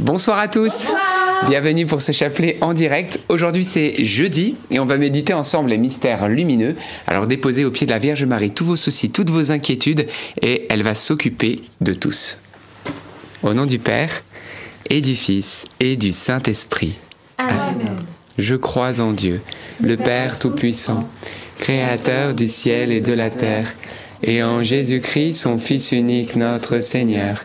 Bonsoir à tous. Bienvenue pour ce chapelet en direct. Aujourd'hui c'est jeudi et on va méditer ensemble les mystères lumineux. Alors déposez au pied de la Vierge Marie tous vos soucis, toutes vos inquiétudes et elle va s'occuper de tous. Au nom du Père et du Fils et du Saint-Esprit. Amen. Je crois en Dieu, le Père Tout-Puissant, Créateur du ciel et de la terre, et en Jésus-Christ, son Fils unique, notre Seigneur,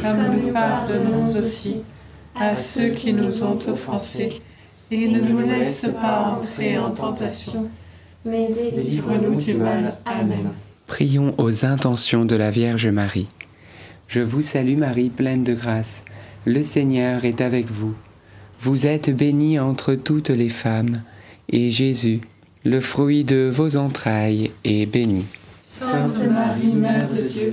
comme nous pardonnons aussi à ceux qui nous ont offensés. Et ne nous laisse pas entrer en tentation, mais délivre-nous du mal. Amen. Prions aux intentions de la Vierge Marie. Je vous salue Marie, pleine de grâce. Le Seigneur est avec vous. Vous êtes bénie entre toutes les femmes, et Jésus, le fruit de vos entrailles, est béni. Sainte Marie, Mère de Dieu,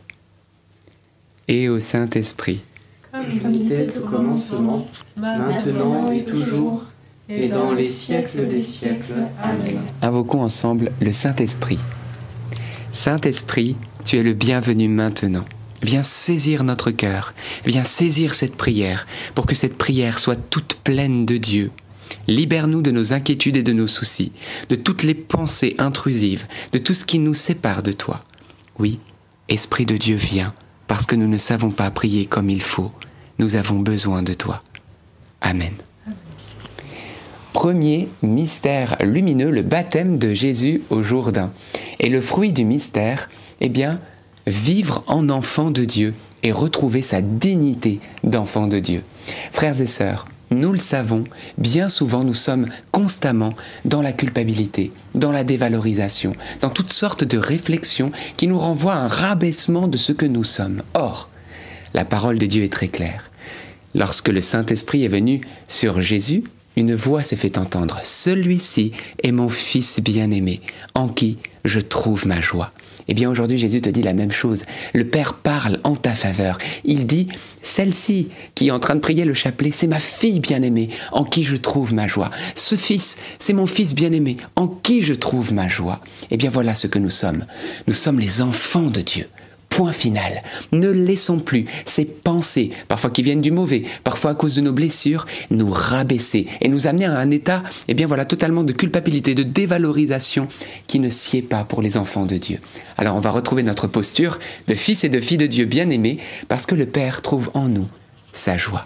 et au Saint-Esprit. Comme il était au commencement, maintenant et toujours, et dans les siècles des siècles. Amen. Invoquons ensemble le Saint-Esprit. Saint-Esprit, tu es le bienvenu maintenant. Viens saisir notre cœur, viens saisir cette prière pour que cette prière soit toute pleine de Dieu. Libère-nous de nos inquiétudes et de nos soucis, de toutes les pensées intrusives, de tout ce qui nous sépare de toi. Oui, Esprit de Dieu, viens, parce que nous ne savons pas prier comme il faut. Nous avons besoin de toi. Amen. Premier mystère lumineux, le baptême de Jésus au Jourdain. Et le fruit du mystère, eh bien, vivre en enfant de Dieu et retrouver sa dignité d'enfant de Dieu. Frères et sœurs, nous le savons, bien souvent nous sommes constamment dans la culpabilité, dans la dévalorisation, dans toutes sortes de réflexions qui nous renvoient à un rabaissement de ce que nous sommes. Or, la parole de Dieu est très claire. Lorsque le Saint-Esprit est venu sur Jésus, une voix s'est fait entendre. Celui-ci est mon Fils bien-aimé, en qui je trouve ma joie. Eh bien aujourd'hui Jésus te dit la même chose. Le Père parle en ta faveur. Il dit, celle-ci qui est en train de prier le chapelet, c'est ma fille bien-aimée, en qui je trouve ma joie. Ce Fils, c'est mon Fils bien-aimé, en qui je trouve ma joie. Eh bien voilà ce que nous sommes. Nous sommes les enfants de Dieu. Point final. Ne laissons plus ces pensées, parfois qui viennent du mauvais, parfois à cause de nos blessures, nous rabaisser et nous amener à un état, eh bien voilà, totalement de culpabilité, de dévalorisation qui ne sied pas pour les enfants de Dieu. Alors on va retrouver notre posture de fils et de filles de Dieu bien-aimés parce que le Père trouve en nous sa joie.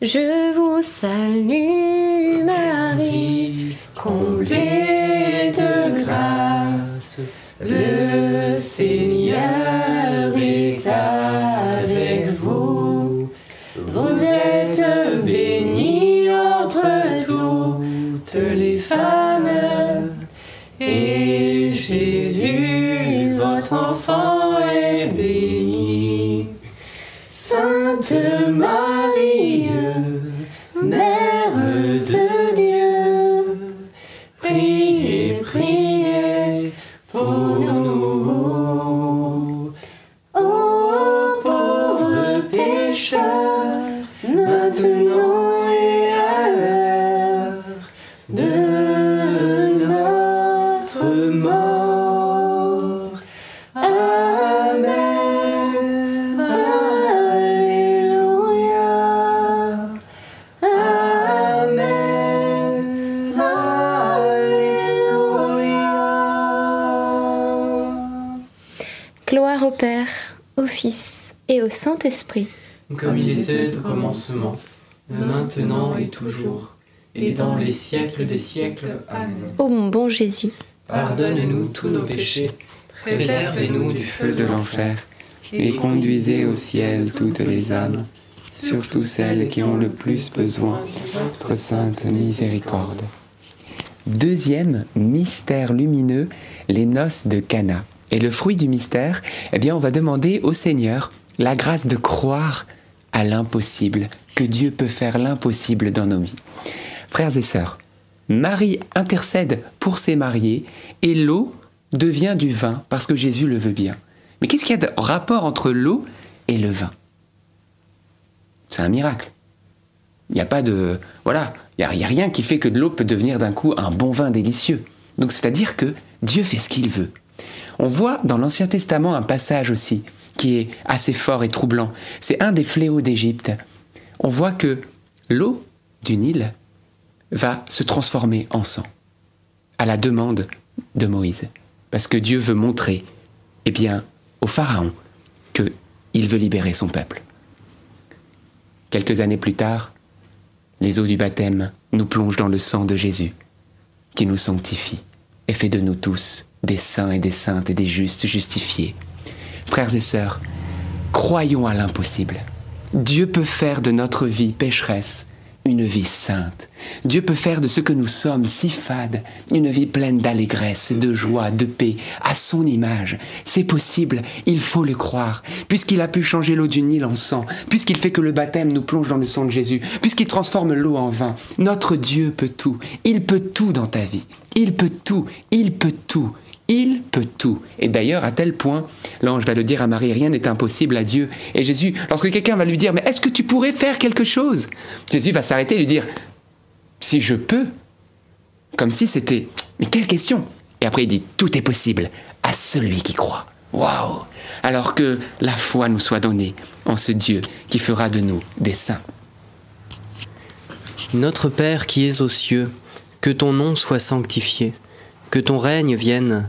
Je vous salue Marie, comblée de grâce, le Seigneur est avec vous. Vous êtes bénie entre toutes les femmes, et Jésus, votre enfant, pécheurs, maintenant et à l'heure de notre mort. Amen. Alléluia. Amen. Alléluia. Gloire au Père, au Fils et au Saint-Esprit. Comme il était au commencement, maintenant et toujours, et dans les siècles des siècles. Amen. Ô mon bon Jésus, Pardonne-nous tous nos péchés, préservez-nous du feu de l'enfer, et conduisez au ciel toutes les âmes, surtout celles qui ont le plus besoin de votre sainte miséricorde. Deuxième mystère lumineux, les noces de Cana. Et le fruit du mystère, eh bien, on va demander au Seigneur la grâce de croire l'impossible, que Dieu peut faire l'impossible dans nos vies. Frères et sœurs, Marie intercède pour ses mariés et l'eau devient du vin parce que Jésus le veut bien. Mais qu'est-ce qu'il y a de rapport entre l'eau et le vin? C'est un miracle. Il n'y a pas de... Voilà, il n'y a, a rien qui fait que de l'eau peut devenir d'un coup un bon vin délicieux. Donc c'est-à-dire que Dieu fait ce qu'il veut. On voit dans l'Ancien Testament un passage aussi qui est assez fort et troublant. C'est un des fléaux d'Égypte. On voit que l'eau du Nil va se transformer en sang, à la demande de Moïse, parce que Dieu veut montrer, eh bien, au Pharaon, qu'il veut libérer son peuple. Quelques années plus tard, les eaux du baptême nous plongent dans le sang de Jésus, qui nous sanctifie et fait de nous tous des saints et des saintes et des justes justifiés. Frères et sœurs, croyons à l'impossible. Dieu peut faire de notre vie pécheresse une vie sainte. Dieu peut faire de ce que nous sommes si fades une vie pleine d'allégresse, de joie, de paix, à son image. C'est possible, il faut le croire, puisqu'il a pu changer l'eau du Nil en sang, puisqu'il fait que le baptême nous plonge dans le sang de Jésus, puisqu'il transforme l'eau en vin. Notre Dieu peut tout, il peut tout dans ta vie, il peut tout, il peut tout. Il peut tout. Et d'ailleurs, à tel point, l'ange va le dire à Marie, rien n'est impossible à Dieu. Et Jésus, lorsque quelqu'un va lui dire, mais est-ce que tu pourrais faire quelque chose? Jésus va s'arrêter et lui dire, si je peux. Comme si c'était, mais quelle question? Et après il dit, tout est possible à celui qui croit. Waouh Alors que la foi nous soit donnée en ce Dieu qui fera de nous des saints. Notre Père qui es aux cieux, que ton nom soit sanctifié, que ton règne vienne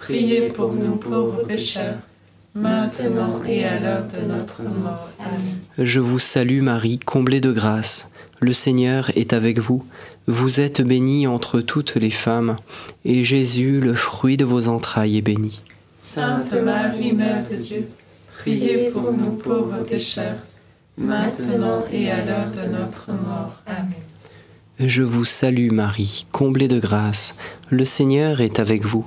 priez pour nous pauvres pécheurs, maintenant et à l'heure de notre mort. Amen. Je vous salue Marie, comblée de grâce. Le Seigneur est avec vous. Vous êtes bénie entre toutes les femmes, et Jésus, le fruit de vos entrailles, est béni. Sainte Marie, Mère de Dieu, priez pour nous pauvres pécheurs, maintenant et à l'heure de notre mort. Amen. Je vous salue Marie, comblée de grâce. Le Seigneur est avec vous.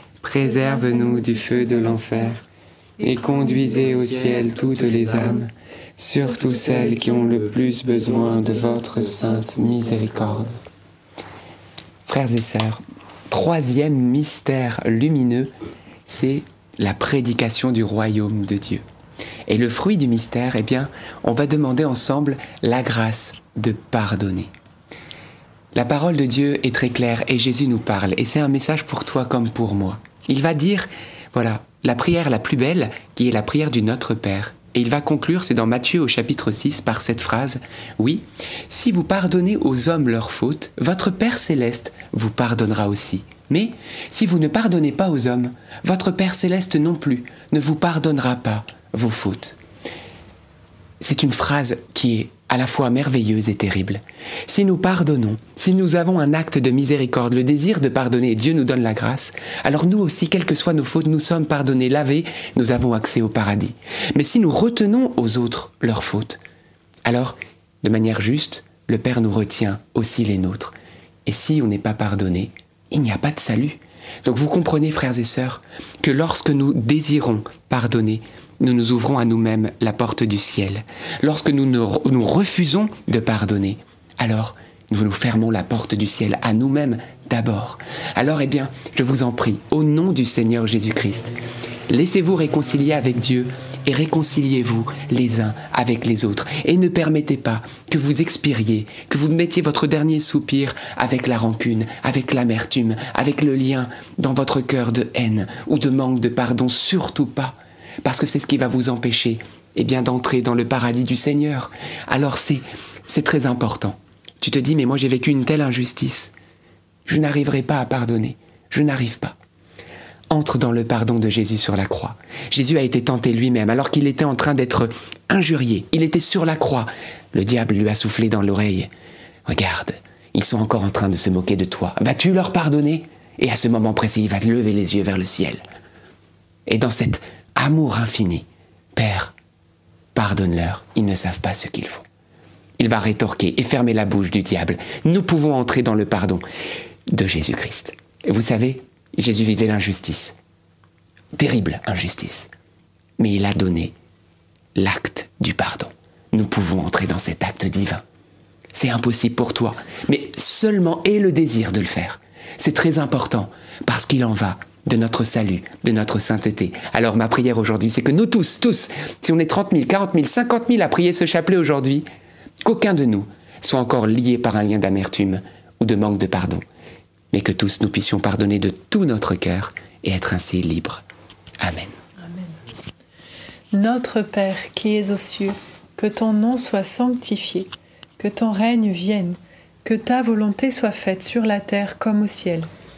préserve-nous du feu de l'enfer, et conduisez au ciel toutes les âmes, surtout celles qui ont le plus besoin de votre sainte miséricorde. Frères et sœurs, troisième mystère lumineux, c'est la prédication du royaume de Dieu. Et le fruit du mystère, eh bien, on va demander ensemble la grâce de pardonner. La parole de Dieu est très claire et Jésus nous parle et c'est un message pour toi comme pour moi. Il va dire, voilà, la prière la plus belle qui est la prière du Notre Père. Et il va conclure, c'est dans Matthieu au chapitre 6, par cette phrase, Oui, si vous pardonnez aux hommes leurs fautes, votre Père céleste vous pardonnera aussi. Mais si vous ne pardonnez pas aux hommes, votre Père céleste non plus ne vous pardonnera pas vos fautes. C'est une phrase qui est à la fois merveilleuse et terrible. Si nous pardonnons, si nous avons un acte de miséricorde, le désir de pardonner, Dieu nous donne la grâce, alors nous aussi, quelles que soient nos fautes, nous sommes pardonnés, lavés, nous avons accès au paradis. Mais si nous retenons aux autres leurs fautes, alors, de manière juste, le Père nous retient aussi les nôtres. Et si on n'est pas pardonné, il n'y a pas de salut. Donc vous comprenez, frères et sœurs, que lorsque nous désirons pardonner, nous nous ouvrons à nous-mêmes la porte du ciel. Lorsque nous nous refusons de pardonner, alors nous nous fermons la porte du ciel à nous-mêmes d'abord. Alors, eh bien, je vous en prie, au nom du Seigneur Jésus-Christ, laissez-vous réconcilier avec Dieu et réconciliez-vous les uns avec les autres. Et ne permettez pas que vous expiriez, que vous mettiez votre dernier soupir avec la rancune, avec l'amertume, avec le lien dans votre cœur de haine ou de manque de pardon. Surtout pas parce que c'est ce qui va vous empêcher eh bien d'entrer dans le paradis du Seigneur. Alors c'est c'est très important. Tu te dis mais moi j'ai vécu une telle injustice. Je n'arriverai pas à pardonner. Je n'arrive pas. Entre dans le pardon de Jésus sur la croix. Jésus a été tenté lui-même alors qu'il était en train d'être injurié. Il était sur la croix. Le diable lui a soufflé dans l'oreille. Regarde, ils sont encore en train de se moquer de toi. Vas-tu leur pardonner? Et à ce moment précis, il va lever les yeux vers le ciel. Et dans cette amour infini. Père, pardonne-leur, ils ne savent pas ce qu'ils font. Il va rétorquer et fermer la bouche du diable. Nous pouvons entrer dans le pardon de Jésus-Christ. Vous savez, Jésus vivait l'injustice. Terrible injustice. Mais il a donné l'acte du pardon. Nous pouvons entrer dans cet acte divin. C'est impossible pour toi, mais seulement aie le désir de le faire. C'est très important parce qu'il en va de notre salut, de notre sainteté. Alors ma prière aujourd'hui, c'est que nous tous, tous, si on est 30 000, 40 000, 50 000 à prier ce chapelet aujourd'hui, qu'aucun de nous soit encore lié par un lien d'amertume ou de manque de pardon, mais que tous nous puissions pardonner de tout notre cœur et être ainsi libres. Amen. Notre Père qui es aux cieux, que ton nom soit sanctifié, que ton règne vienne, que ta volonté soit faite sur la terre comme au ciel.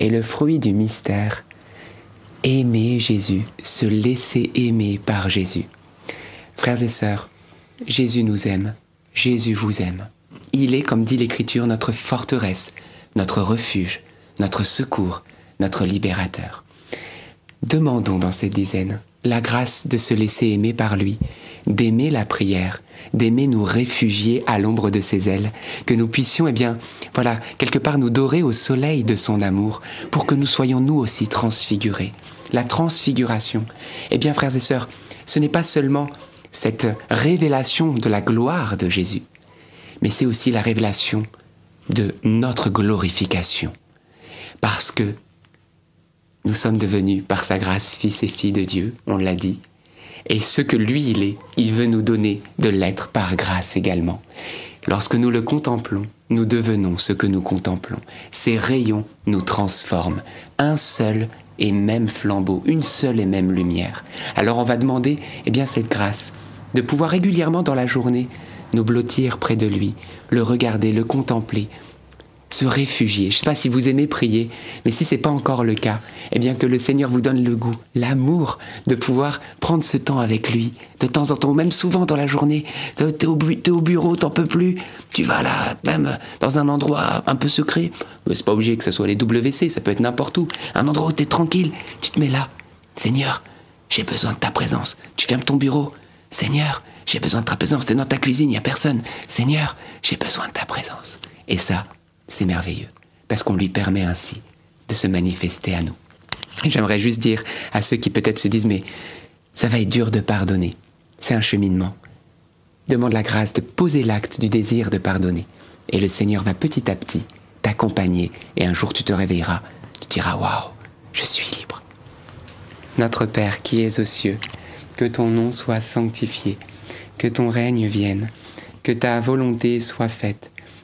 Et le fruit du mystère, aimer Jésus, se laisser aimer par Jésus. Frères et sœurs, Jésus nous aime, Jésus vous aime. Il est, comme dit l'Écriture, notre forteresse, notre refuge, notre secours, notre libérateur. Demandons dans cette dizaine la grâce de se laisser aimer par lui, d'aimer la prière, d'aimer nous réfugier à l'ombre de ses ailes, que nous puissions, eh bien, voilà, quelque part nous dorer au soleil de son amour, pour que nous soyons nous aussi transfigurés. La transfiguration, eh bien, frères et sœurs, ce n'est pas seulement cette révélation de la gloire de Jésus, mais c'est aussi la révélation de notre glorification. Parce que nous sommes devenus, par sa grâce, fils et filles de Dieu, on l'a dit. Et ce que lui, il est, il veut nous donner de l'être par grâce également. Lorsque nous le contemplons, nous devenons ce que nous contemplons. Ces rayons nous transforment. Un seul et même flambeau, une seule et même lumière. Alors on va demander, eh bien, cette grâce, de pouvoir régulièrement dans la journée nous blottir près de lui, le regarder, le contempler, se réfugier. Je ne sais pas si vous aimez prier, mais si ce n'est pas encore le cas, eh bien que le Seigneur vous donne le goût, l'amour de pouvoir prendre ce temps avec lui, de temps en temps, ou même souvent dans la journée. Tu es, au bureau, t'en peux plus, tu vas là, même dans un endroit un peu secret. C'est pas obligé que ce soit les WC, ça peut être n'importe où. Un endroit où tu es tranquille, tu te mets là. Seigneur, j'ai besoin de ta présence. Tu fermes ton bureau. Seigneur, j'ai besoin de ta présence. T'es dans ta cuisine, il n'y a personne. Seigneur, j'ai besoin de ta présence. Et ça, c'est merveilleux, parce qu'on lui permet ainsi de se manifester à nous. J'aimerais juste dire à ceux qui peut-être se disent, mais ça va être dur de pardonner. C'est un cheminement. Demande la grâce de poser l'acte du désir de pardonner. Et le Seigneur va petit à petit t'accompagner. Et un jour tu te réveilleras. Tu diras, waouh, je suis libre. Notre Père qui es aux cieux, que ton nom soit sanctifié, que ton règne vienne, que ta volonté soit faite,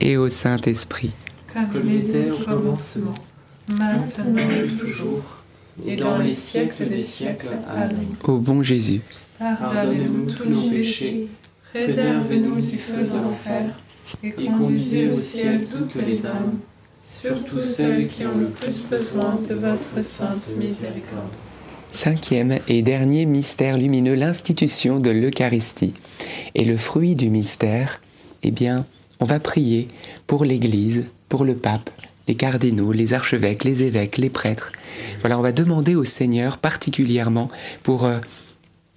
et au Saint-Esprit. Comme il était au commencement, maintenant et toujours, et dans les siècles des siècles. Amen. Ô bon Jésus, Pardonnez-nous tous nos péchés, préservez-nous du feu de l'enfer, et conduisez au ciel toutes les âmes, surtout celles qui ont le plus besoin de votre sainte miséricorde. Cinquième et dernier mystère lumineux, l'institution de l'Eucharistie. Et le fruit du mystère, eh bien, on va prier pour l'Église, pour le pape, les cardinaux, les archevêques, les évêques, les prêtres. Voilà, on va demander au Seigneur particulièrement pour euh,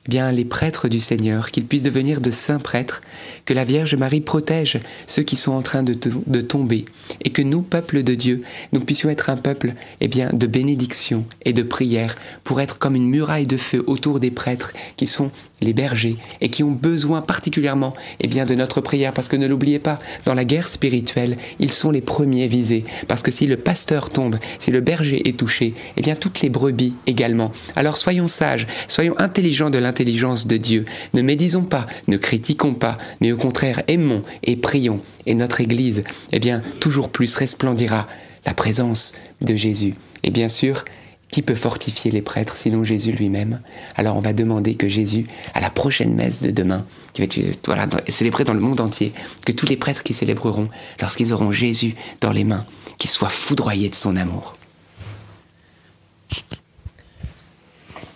eh bien les prêtres du Seigneur, qu'ils puissent devenir de saints prêtres, que la Vierge Marie protège ceux qui sont en train de, de tomber, et que nous, peuple de Dieu, nous puissions être un peuple eh bien, de bénédiction et de prière, pour être comme une muraille de feu autour des prêtres qui sont les bergers et qui ont besoin particulièrement eh bien, de notre prière, parce que ne l'oubliez pas, dans la guerre spirituelle, ils sont les premiers visés, parce que si le pasteur tombe, si le berger est touché, eh bien toutes les brebis également. Alors soyons sages, soyons intelligents de l'intelligence de Dieu. Ne médisons pas, ne critiquons pas, mais au contraire aimons et prions. Et notre Église, eh bien, toujours plus resplendira la présence de Jésus. Et bien sûr, Qui peut fortifier les prêtres sinon Jésus lui-même? Alors on va demander que Jésus, à la prochaine messe de demain, qui va être voilà, célébrée dans le monde entier, que tous les prêtres qui célébreront, lorsqu'ils auront Jésus dans les mains, qu'ils soient foudroyés de son amour.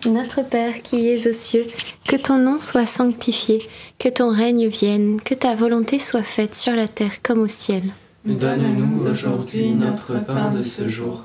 Notre Père qui es aux cieux, que ton nom soit sanctifié, que ton règne vienne, que ta volonté soit faite sur la terre comme au ciel. Donne-nous aujourd'hui notre pain de ce jour.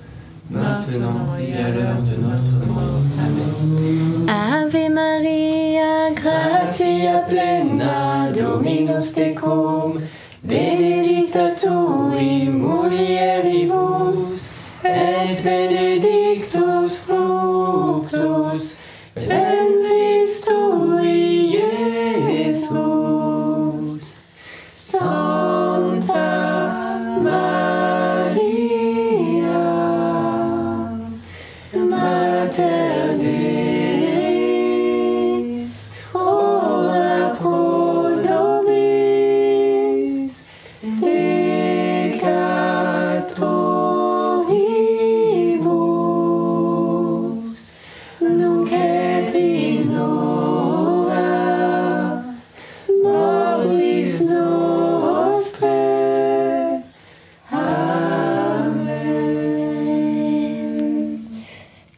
maintenant et à l'heure de notre mort. Amen. Ave Maria, Gratia plena Dominus tecum, benedicta tui mulieribus, et benedictus fructus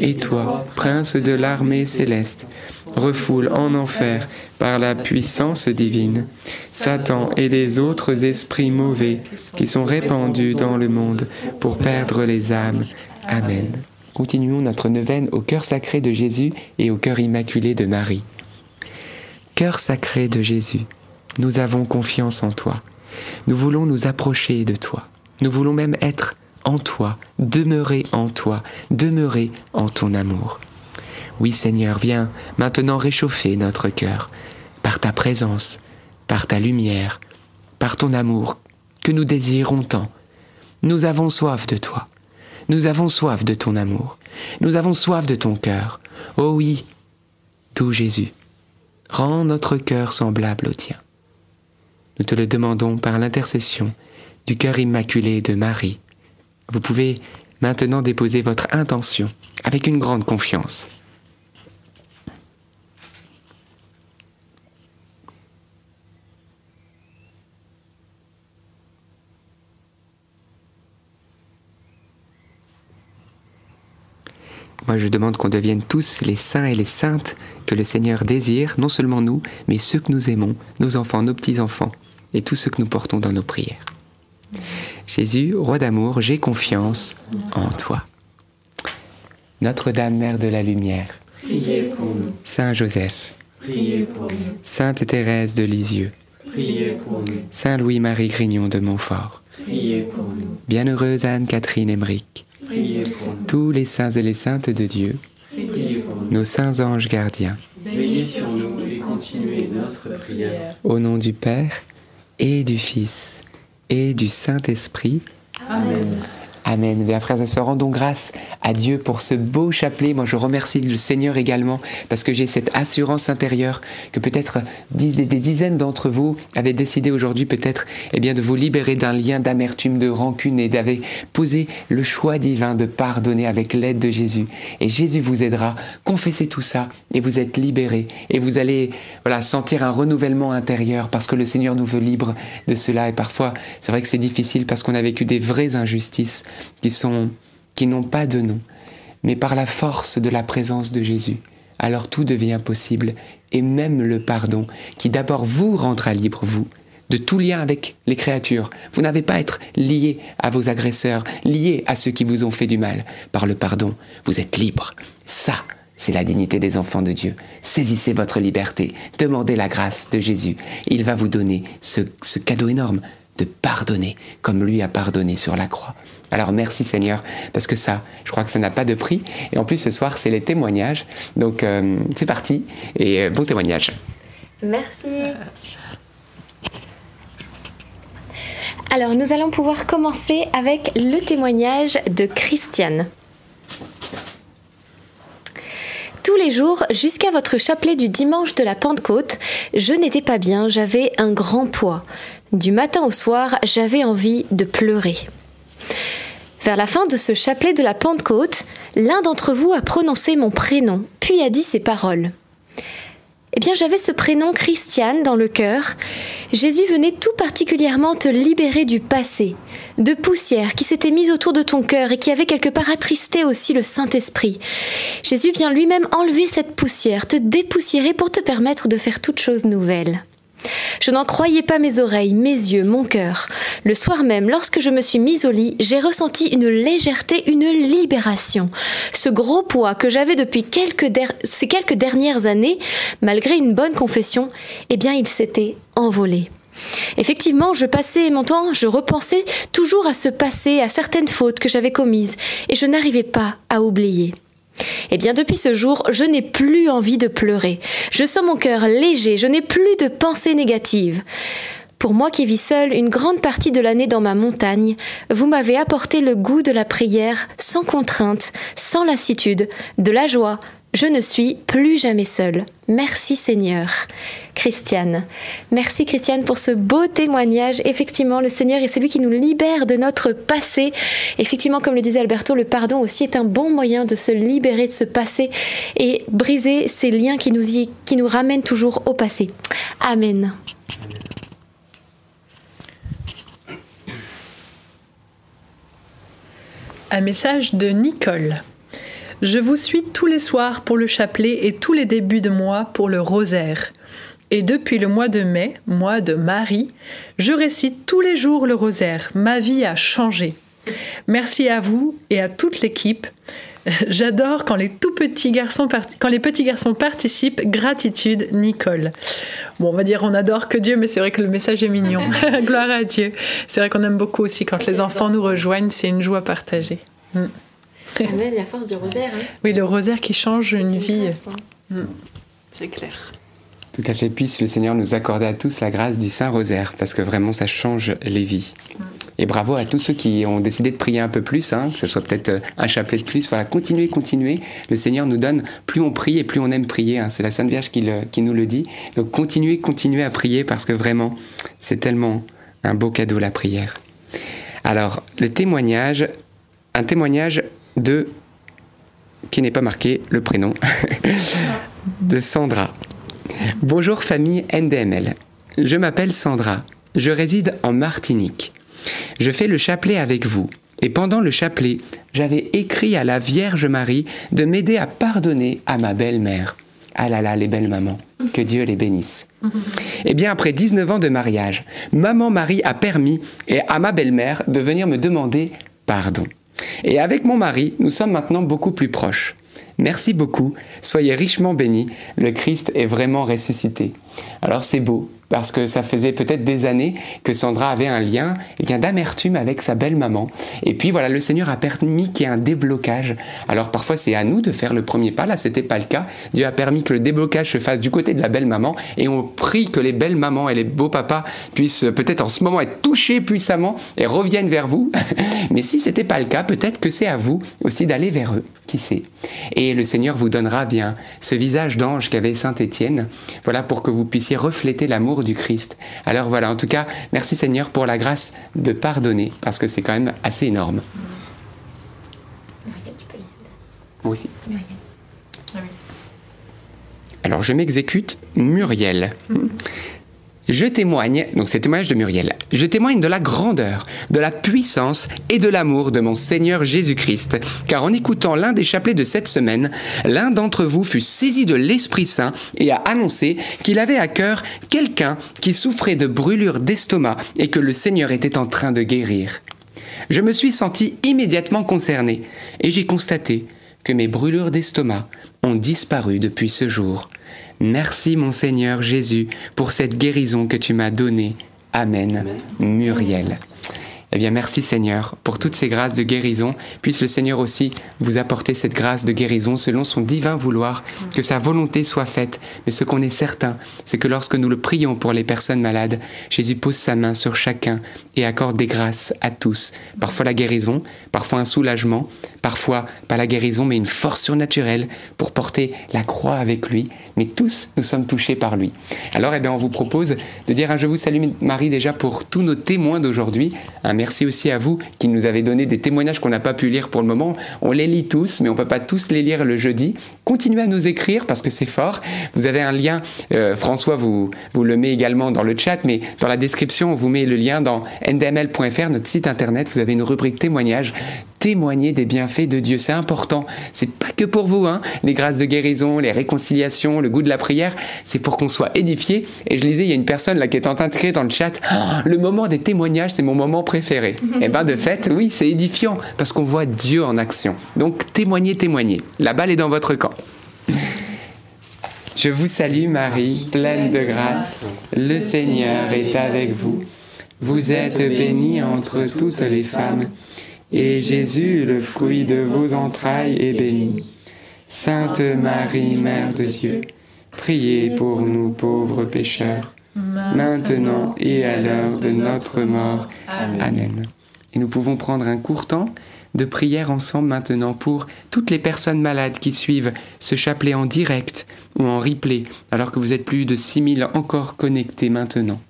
Et toi, prince de l'armée céleste, refoule en enfer par la puissance divine Satan et les autres esprits mauvais qui sont répandus dans le monde pour perdre les âmes. Amen. Continuons notre neuvaine au cœur sacré de Jésus et au cœur immaculé de Marie. Cœur sacré de Jésus, nous avons confiance en toi. Nous voulons nous approcher de toi. Nous voulons même être en toi, demeurer en toi, demeurer en ton amour. Oui Seigneur, viens maintenant réchauffer notre cœur par ta présence, par ta lumière, par ton amour que nous désirons tant. Nous avons soif de toi. Nous avons soif de ton amour. Nous avons soif de ton cœur. Oh oui, doux Jésus, rends notre cœur semblable au tien. Nous te le demandons par l'intercession du cœur immaculé de Marie. Vous pouvez maintenant déposer votre intention avec une grande confiance. Moi, je demande qu'on devienne tous les saints et les saintes que le Seigneur désire, non seulement nous, mais ceux que nous aimons, nos enfants, nos petits-enfants et tous ceux que nous portons dans nos prières. Jésus, roi d'amour, j'ai confiance en toi. Notre-Dame, Mère de la Lumière, priez pour nous. Saint Joseph, priez pour nous. Sainte Thérèse de Lisieux, priez pour nous. Saint Louis-Marie Grignon de Montfort, priez pour nous. Bienheureuse Anne-Catherine Emmerich, priez pour nous. tous les saints et les saintes de Dieu, Priez pour nous. nos saints anges gardiens, Veillez sur nous et continuez notre prière. au nom du Père et du Fils et du Saint-Esprit. Amen. Amen. Bien, frères et sœurs, rendons grâce à Dieu pour ce beau chapelet. Moi, je remercie le Seigneur également parce que j'ai cette assurance intérieure que peut-être des dizaines d'entre vous avaient décidé aujourd'hui peut-être eh bien, de vous libérer d'un lien d'amertume, de rancune et d'avaient posé le choix divin de pardonner avec l'aide de Jésus. Et Jésus vous aidera. Confessez tout ça et vous êtes libérés. Et vous allez voilà, sentir un renouvellement intérieur parce que le Seigneur nous veut libres de cela. Et parfois, c'est vrai que c'est difficile parce qu'on a vécu des vraies injustices qui sont qui n'ont pas de nom, mais par la force de la présence de Jésus, alors tout devient possible, et même le pardon, qui d'abord vous rendra libre, vous, de tout lien avec les créatures. Vous n'avez pas à être lié à vos agresseurs, lié à ceux qui vous ont fait du mal. Par le pardon, vous êtes libre. Ça, c'est la dignité des enfants de Dieu. Saisissez votre liberté, demandez la grâce de Jésus. Il va vous donner ce, ce cadeau énorme de pardonner comme lui a pardonné sur la croix. Alors merci Seigneur, parce que ça, je crois que ça n'a pas de prix. Et en plus ce soir, c'est les témoignages. Donc euh, c'est parti, et euh, bon témoignage. Merci. Alors, nous allons pouvoir commencer avec le témoignage de Christiane. Tous les jours, jusqu'à votre chapelet du dimanche de la Pentecôte, je n'étais pas bien, j'avais un grand poids. Du matin au soir, j'avais envie de pleurer. Vers la fin de ce chapelet de la Pentecôte, l'un d'entre vous a prononcé mon prénom, puis a dit ces paroles. Eh bien, j'avais ce prénom Christiane dans le cœur. Jésus venait tout particulièrement te libérer du passé, de poussière qui s'était mise autour de ton cœur et qui avait quelque part attristé aussi le Saint-Esprit. Jésus vient lui-même enlever cette poussière, te dépoussiérer pour te permettre de faire toute chose nouvelle. Je n'en croyais pas mes oreilles, mes yeux, mon cœur. Le soir même, lorsque je me suis mise au lit, j'ai ressenti une légèreté, une libération. Ce gros poids que j'avais depuis quelques ces quelques dernières années, malgré une bonne confession, eh bien, il s'était envolé. Effectivement, je passais mon temps, je repensais toujours à ce passé, à certaines fautes que j'avais commises, et je n'arrivais pas à oublier. Eh bien, depuis ce jour, je n'ai plus envie de pleurer. Je sens mon cœur léger, je n'ai plus de pensées négatives. Pour moi qui vis seule une grande partie de l'année dans ma montagne, vous m'avez apporté le goût de la prière sans contrainte, sans lassitude, de la joie. Je ne suis plus jamais seule. Merci Seigneur. Christiane. Merci Christiane pour ce beau témoignage. Effectivement, le Seigneur est celui qui nous libère de notre passé. Effectivement, comme le disait Alberto, le pardon aussi est un bon moyen de se libérer de ce passé et briser ces liens qui nous, qui nous ramènent toujours au passé. Amen. Un message de Nicole. Je vous suis tous les soirs pour le chapelet et tous les débuts de mois pour le rosaire. Et depuis le mois de mai, mois de Marie, je récite tous les jours le rosaire. Ma vie a changé. Merci à vous et à toute l'équipe. J'adore quand les tout petits garçons quand les petits garçons participent. Gratitude, Nicole. Bon, on va dire on adore que Dieu, mais c'est vrai que le message est mignon. Gloire à Dieu. C'est vrai qu'on aime beaucoup aussi quand les enfants nous rejoignent. C'est une joie partagée. Mm. Amen, la force du rosaire. Hein. Oui, le rosaire qui change une vie. Hein. Mm. C'est clair. Tout à fait. Puisse le Seigneur nous accorder à tous la grâce du Saint Rosaire, parce que vraiment ça change les vies. Mm. Et bravo à tous ceux qui ont décidé de prier un peu plus, hein, que ce soit peut-être euh, un chapelet de plus. Voilà, continuez, continuez. Le Seigneur nous donne, plus on prie et plus on aime prier. Hein. C'est la Sainte Vierge qui, qui nous le dit. Donc continuez, continuez à prier parce que vraiment, c'est tellement un beau cadeau la prière. Alors, le témoignage, un témoignage de qui n'est pas marqué le prénom de Sandra. Bonjour famille NDML. Je m'appelle Sandra. Je réside en Martinique. Je fais le chapelet avec vous. Et pendant le chapelet, j'avais écrit à la Vierge Marie de m'aider à pardonner à ma belle-mère. Ah là là, les belles mamans, que Dieu les bénisse. Eh bien, après 19 ans de mariage, maman Marie a permis et à ma belle-mère de venir me demander pardon. Et avec mon mari, nous sommes maintenant beaucoup plus proches. Merci beaucoup, soyez richement bénis, le Christ est vraiment ressuscité. Alors c'est beau, parce que ça faisait peut-être des années que Sandra avait un lien eh bien d'amertume avec sa belle-maman. Et puis voilà, le Seigneur a permis qu'il y ait un déblocage. Alors parfois c'est à nous de faire le premier pas, là c'était pas le cas. Dieu a permis que le déblocage se fasse du côté de la belle-maman et on prie que les belles-mamans et les beaux-papas puissent peut-être en ce moment être touchés puissamment et reviennent vers vous. Mais si c'était pas le cas, peut-être que c'est à vous aussi d'aller vers eux, qui sait? Et le Seigneur vous donnera bien ce visage d'ange qu'avait Saint Étienne, voilà pour que vous puissiez refléter l'amour du Christ. Alors voilà, en tout cas, merci Seigneur pour la grâce de pardonner, parce que c'est quand même assez énorme. Moi aussi. Alors je m'exécute Muriel. Je témoigne, donc c'est témoignage de Muriel, je témoigne de la grandeur, de la puissance et de l'amour de mon Seigneur Jésus-Christ, car en écoutant l'un des chapelets de cette semaine, l'un d'entre vous fut saisi de l'Esprit Saint et a annoncé qu'il avait à cœur quelqu'un qui souffrait de brûlures d'estomac et que le Seigneur était en train de guérir. Je me suis senti immédiatement concerné et j'ai constaté que mes brûlures d'estomac ont disparu depuis ce jour. Merci mon Seigneur Jésus pour cette guérison que tu m'as donnée. Amen. Muriel. Eh bien, merci Seigneur pour toutes ces grâces de guérison. Puisse le Seigneur aussi vous apporter cette grâce de guérison selon son divin vouloir, que sa volonté soit faite. Mais ce qu'on est certain, c'est que lorsque nous le prions pour les personnes malades, Jésus pose sa main sur chacun et accorde des grâces à tous. Parfois la guérison, parfois un soulagement, parfois pas la guérison, mais une force surnaturelle pour porter la croix avec lui. Mais tous, nous sommes touchés par lui. Alors, eh bien, on vous propose de dire un Je vous salue Marie déjà pour tous nos témoins d'aujourd'hui. Merci aussi à vous qui nous avez donné des témoignages qu'on n'a pas pu lire pour le moment. On les lit tous, mais on ne peut pas tous les lire le jeudi. Continuez à nous écrire parce que c'est fort. Vous avez un lien, euh, François vous, vous le met également dans le chat, mais dans la description, on vous met le lien dans ndml.fr, notre site internet. Vous avez une rubrique témoignages témoigner des bienfaits de Dieu. C'est important. C'est pas que pour vous, hein. Les grâces de guérison, les réconciliations, le goût de la prière. C'est pour qu'on soit édifié. Et je lisais, il y a une personne là qui est en train de créer dans le chat. Ah, le moment des témoignages, c'est mon moment préféré. et eh ben, de fait, oui, c'est édifiant parce qu'on voit Dieu en action. Donc, témoignez, témoignez. La balle est dans votre camp. Je vous salue Marie, pleine de grâce. Le Seigneur est avec vous. Vous êtes bénie entre toutes les femmes et Jésus, le fruit de vos entrailles, est béni. Sainte Marie, Mère de Dieu, priez pour nous pauvres pécheurs, maintenant et à l'heure de notre mort. Amen. Et nous pouvons prendre un court temps de prière ensemble maintenant pour toutes les personnes malades qui suivent ce chapelet en direct ou en replay, alors que vous êtes plus de 6000 encore connectés maintenant.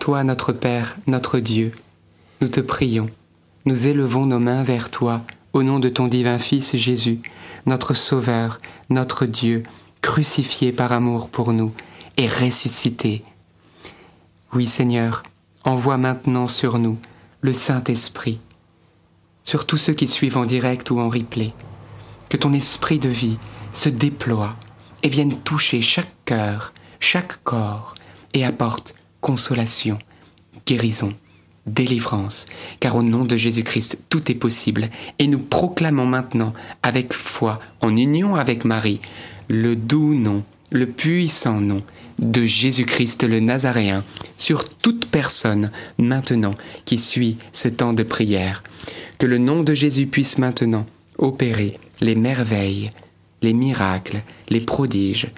Toi, notre Père, notre Dieu, nous te prions, nous élevons nos mains vers toi, au nom de ton divin Fils Jésus, notre Sauveur, notre Dieu, crucifié par amour pour nous et ressuscité. Oui Seigneur, envoie maintenant sur nous le Saint-Esprit, sur tous ceux qui suivent en direct ou en replay. Que ton esprit de vie se déploie et vienne toucher chaque cœur, chaque corps et apporte consolation, guérison, délivrance, car au nom de Jésus-Christ, tout est possible, et nous proclamons maintenant, avec foi, en union avec Marie, le doux nom, le puissant nom de Jésus-Christ le Nazaréen sur toute personne maintenant qui suit ce temps de prière. Que le nom de Jésus puisse maintenant opérer les merveilles, les miracles, les prodiges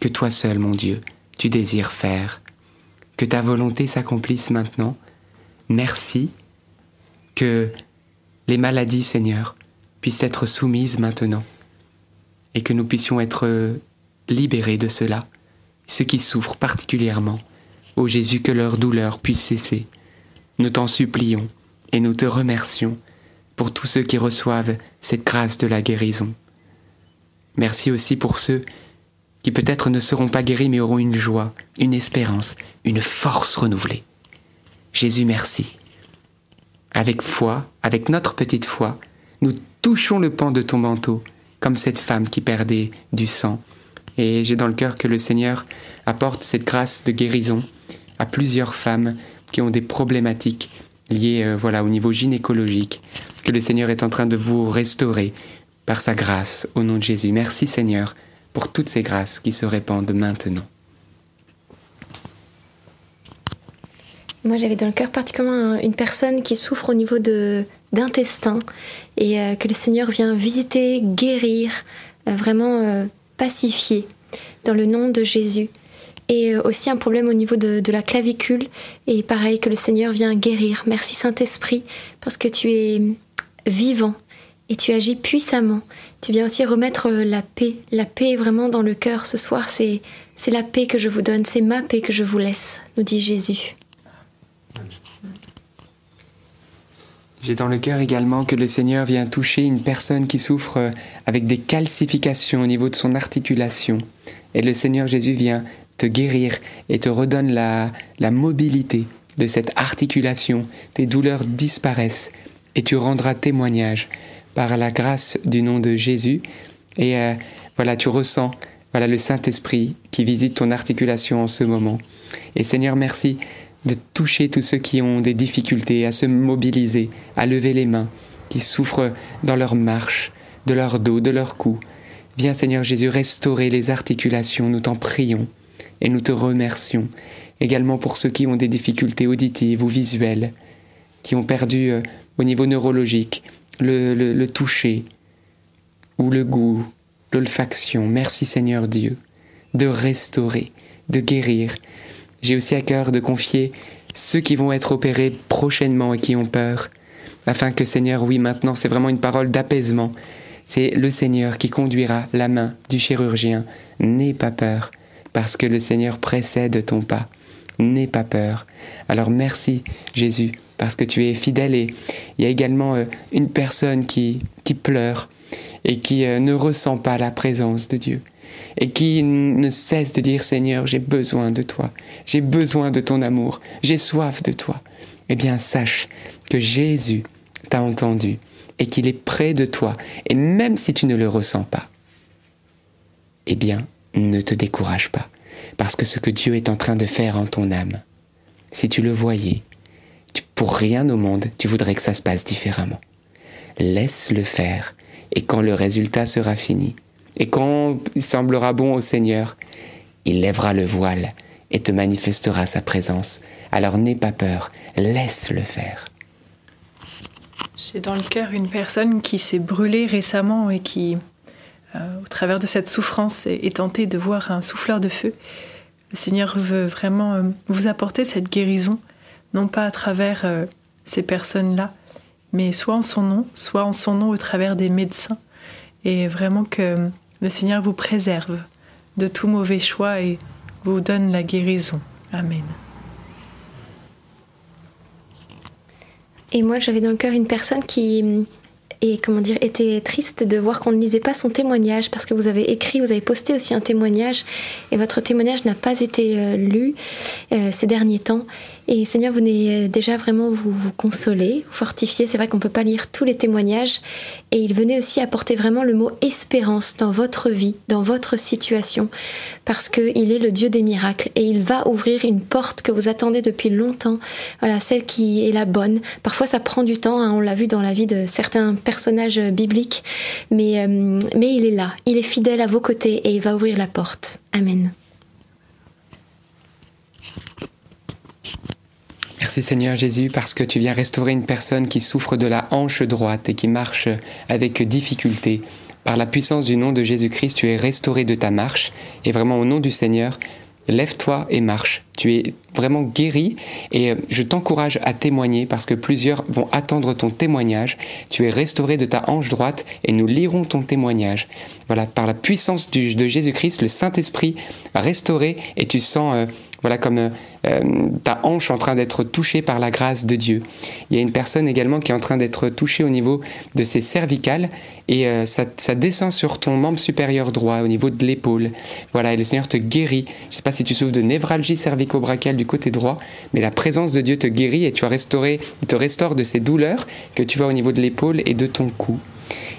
que toi seul, mon Dieu, tu désires faire. Que ta volonté s'accomplisse maintenant. Merci que les maladies, Seigneur, puissent être soumises maintenant et que nous puissions être libérés de cela, ceux qui souffrent particulièrement. Ô Jésus, que leur douleur puisse cesser. Nous t'en supplions et nous te remercions pour tous ceux qui reçoivent cette grâce de la guérison. Merci aussi pour ceux qui peut-être ne seront pas guéris mais auront une joie, une espérance, une force renouvelée. Jésus, merci. Avec foi, avec notre petite foi, nous touchons le pan de ton manteau, comme cette femme qui perdait du sang. Et j'ai dans le cœur que le Seigneur apporte cette grâce de guérison à plusieurs femmes qui ont des problématiques liées euh, voilà, au niveau gynécologique, que le Seigneur est en train de vous restaurer par sa grâce au nom de Jésus. Merci Seigneur pour toutes ces grâces qui se répandent maintenant. Moi, j'avais dans le cœur particulièrement une personne qui souffre au niveau d'intestin et euh, que le Seigneur vient visiter, guérir, euh, vraiment euh, pacifier dans le nom de Jésus. Et aussi un problème au niveau de, de, la clavicule et pareil que le Seigneur vient guérir. Merci Saint-Esprit parce que tu es vivant et tu agis puissamment. Tu viens aussi remettre la paix, la paix vraiment dans le cœur. Ce soir, c'est c'est la paix que je vous donne, c'est ma paix que je vous laisse, nous dit Jésus. J'ai dans le cœur également que le Seigneur vient toucher une personne qui souffre euh, avec des calcifications au niveau de son articulation. Et le Seigneur Jésus vient te guérir et te redonne la, la mobilité de cette articulation. Tes douleurs disparaissent et tu rendras témoignage par la grâce du nom de Jésus. Et euh, voilà, tu ressens voilà le Saint-Esprit qui visite ton articulation en ce moment. Et Seigneur, merci de toucher tous ceux qui ont des difficultés à se mobiliser, à lever les mains, qui souffrent dans leur marche, de leur dos, de leur cou. Viens Seigneur Jésus restaurer les articulations, nous t'en prions et nous te remercions. Également pour ceux qui ont des difficultés auditives ou visuelles, qui ont perdu euh, au niveau neurologique le, toucher ou le goût, l'olfaction. Merci Seigneur Dieu de restaurer, de guérir, j'ai aussi à cœur de confier ceux qui vont être opérés prochainement et qui ont peur, afin que Seigneur, oui, maintenant c'est vraiment une parole d'apaisement. C'est le Seigneur qui conduira la main du chirurgien. N'aie pas peur, parce que le Seigneur précède ton pas. N'aie pas peur. Alors merci Jésus, parce que tu es fidèle. Et il y a également euh, une personne qui, qui pleure et qui euh, ne ressent pas la présence de Dieu et qui ne cesse de dire Seigneur, j'ai besoin de toi, j'ai besoin de ton amour, j'ai soif de toi, eh bien sache que Jésus t'a entendu et qu'il est près de toi, et même si tu ne le ressens pas, eh bien ne te décourage pas, parce que ce que Dieu est en train de faire en ton âme, si tu le voyais, pour rien au monde, tu voudrais que ça se passe différemment. Laisse le faire, et quand le résultat sera fini, et quand il semblera bon au Seigneur, il lèvera le voile et te manifestera sa présence. Alors n'aie pas peur, laisse-le faire. J'ai dans le cœur une personne qui s'est brûlée récemment et qui, euh, au travers de cette souffrance, est, tentée de voir un souffleur de feu. Le Seigneur veut vraiment euh, vous apporter cette guérison, non pas à travers euh, ces personnes-là, mais soit en son nom, soit en son nom au travers des médecins. Et vraiment que le Seigneur vous préserve de tout mauvais choix et vous donne la guérison. Amen. Et moi, j'avais dans le cœur une personne qui et comment dire, était triste de voir qu'on ne lisait pas son témoignage parce que vous avez écrit, vous avez posté aussi un témoignage et votre témoignage n'a pas été lu ces derniers temps. Et Seigneur, venez déjà vraiment vous, consoler, vous fortifier. C'est vrai qu'on ne peut pas lire tous les témoignages. Et il venait aussi apporter vraiment le mot espérance dans votre vie, dans votre situation, parce qu'il est le Dieu des miracles et il va ouvrir une porte que vous attendez depuis longtemps. Voilà, celle qui est la bonne. Parfois, ça prend du temps. Hein, on l'a vu dans la vie de certains personnages bibliques. Mais, euh, mais il est là. Il est fidèle à vos côtés et il va ouvrir la porte. Amen. Merci Seigneur Jésus parce que tu viens restaurer une personne qui souffre de la hanche droite et qui marche avec difficulté. Par la puissance du nom de Jésus-Christ, tu es restauré de ta marche et vraiment au nom du Seigneur, lève-toi et marche. Tu es vraiment guéri et euh, je t'encourage à témoigner parce que plusieurs vont attendre ton témoignage. Tu es restauré de ta hanche droite et nous lirons ton témoignage. Voilà, par la puissance de Jésus-Christ, le Saint-Esprit restauré et tu sens... Euh, voilà comme euh, euh, ta hanche en train d'être touchée par la grâce de Dieu. Il y a une personne également qui est en train d'être touchée au niveau de ses cervicales et euh, ça, descend sur ton membre supérieur droit, au niveau de l'épaule. Voilà, et le Seigneur te guérit. Je ne sais pas si tu souffres de névralgie cervico-brachiale du côté droit, mais la présence de Dieu te guérit et tu as restauré, il te restaure de ces douleurs que tu as au niveau de l'épaule et de ton cou.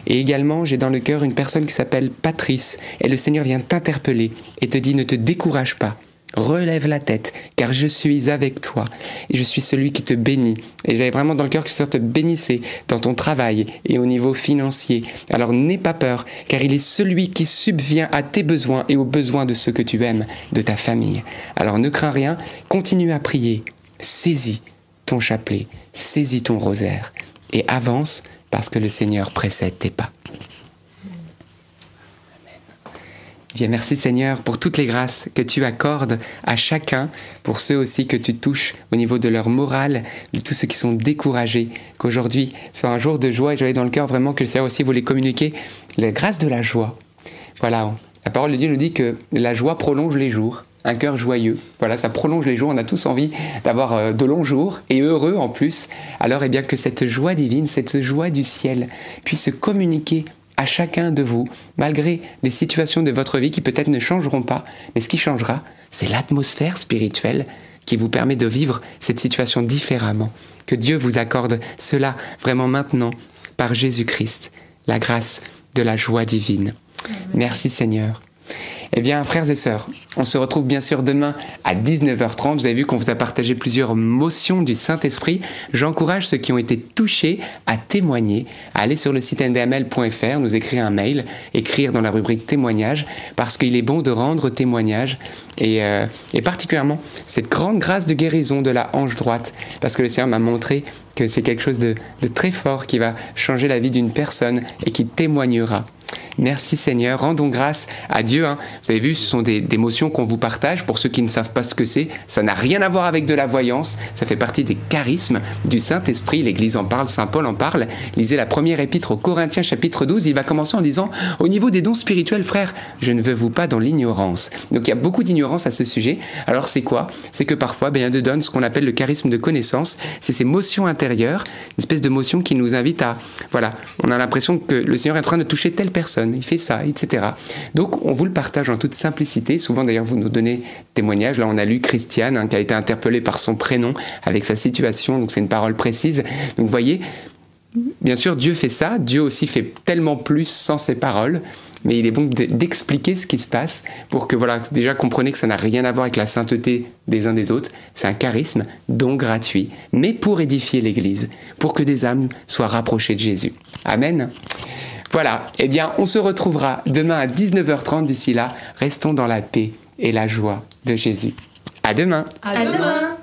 Et également, j'ai dans le cœur une personne qui s'appelle Patrice, et le Seigneur vient t'interpeller et te dit ne te décourage pas. Relève la tête, car je suis avec toi, et je suis celui qui te bénit. Et j'avais vraiment dans le cœur que ce te bénissait dans ton travail et au niveau financier. Alors n'aie pas peur, car il est celui qui subvient à tes besoins et aux besoins de ceux que tu aimes, de ta famille. Alors ne crains rien, continue à prier, saisis ton chapelet, saisis ton rosaire, et avance parce que le Seigneur précède tes pas. Merci Seigneur pour toutes les grâces que tu accordes à chacun, pour ceux aussi que tu touches au niveau de leur morale, de tous ceux qui sont découragés, qu'aujourd'hui soit un jour de joie et j'avais dans le cœur vraiment que le Seigneur aussi voulait communiquer la grâce de la joie. Voilà, la parole de Dieu nous dit que la joie prolonge les jours. Un cœur joyeux, voilà, ça prolonge les jours. On a tous envie d'avoir euh, de longs jours et heureux en plus. Alors, eh bien, que cette joie divine, cette joie du ciel puisse se communiquer à chacun de vous, malgré les situations de votre vie qui peut-être ne changeront pas, mais ce qui changera, c'est l'atmosphère spirituelle qui vous permet de vivre cette situation différemment. Que Dieu vous accorde cela vraiment maintenant par Jésus-Christ, la grâce de la joie divine. Merci Seigneur. Eh bien, frères et sœurs, on se retrouve bien sûr demain à 19h30. Vous avez vu qu'on vous a partagé plusieurs motions du Saint-Esprit. J'encourage ceux qui ont été touchés à témoigner, à aller sur le site ndml.fr, nous écrire un mail, écrire dans la rubrique témoignage, parce qu'il est bon de rendre témoignage, et, euh, particulièrement cette grande grâce de guérison de la hanche droite, parce que le Seigneur m'a montré que c'est quelque chose de très fort qui va changer la vie d'une personne et qui témoignera. Merci Seigneur, rendons grâce à Dieu. Hein. Vous avez vu, ce sont des, motions qu'on vous partage. Pour ceux qui ne savent pas ce que c'est, ça n'a rien à voir avec de la voyance. Ça fait partie des charismes du Saint-Esprit. L'Église en parle, Saint Paul en parle. Lisez la première épître aux Corinthiens chapitre 12. Il va commencer en disant, au niveau des dons spirituels, frères, je ne veux vous pas dans l'ignorance. Donc il y a beaucoup d'ignorance à ce sujet. Alors c'est quoi? C'est que parfois, bien de donne ce qu'on appelle le charisme de connaissance. C'est ces motions intérieures, une espèce de motion qui nous invite à, voilà, on a l'impression que le Seigneur est en train de toucher telle personne il fait ça, etc. Donc on vous le partage en toute simplicité. Souvent d'ailleurs vous nous donnez témoignages. Là on a lu Christiane hein, qui a été interpellée par son prénom avec sa situation. Donc c'est une parole précise. Donc vous voyez, bien sûr Dieu fait ça. Dieu aussi fait tellement plus sans ses paroles. Mais il est bon d'expliquer ce qui se passe pour que, voilà, déjà comprenez que ça n'a rien à voir avec la sainteté des uns des autres. C'est un charisme, donc gratuit, mais pour édifier l'Église, pour que des âmes soient rapprochées de Jésus. Amen. Voilà, eh bien, on se retrouvera demain à 19h30. D'ici là, restons dans la paix et la joie de Jésus. À demain. À demain.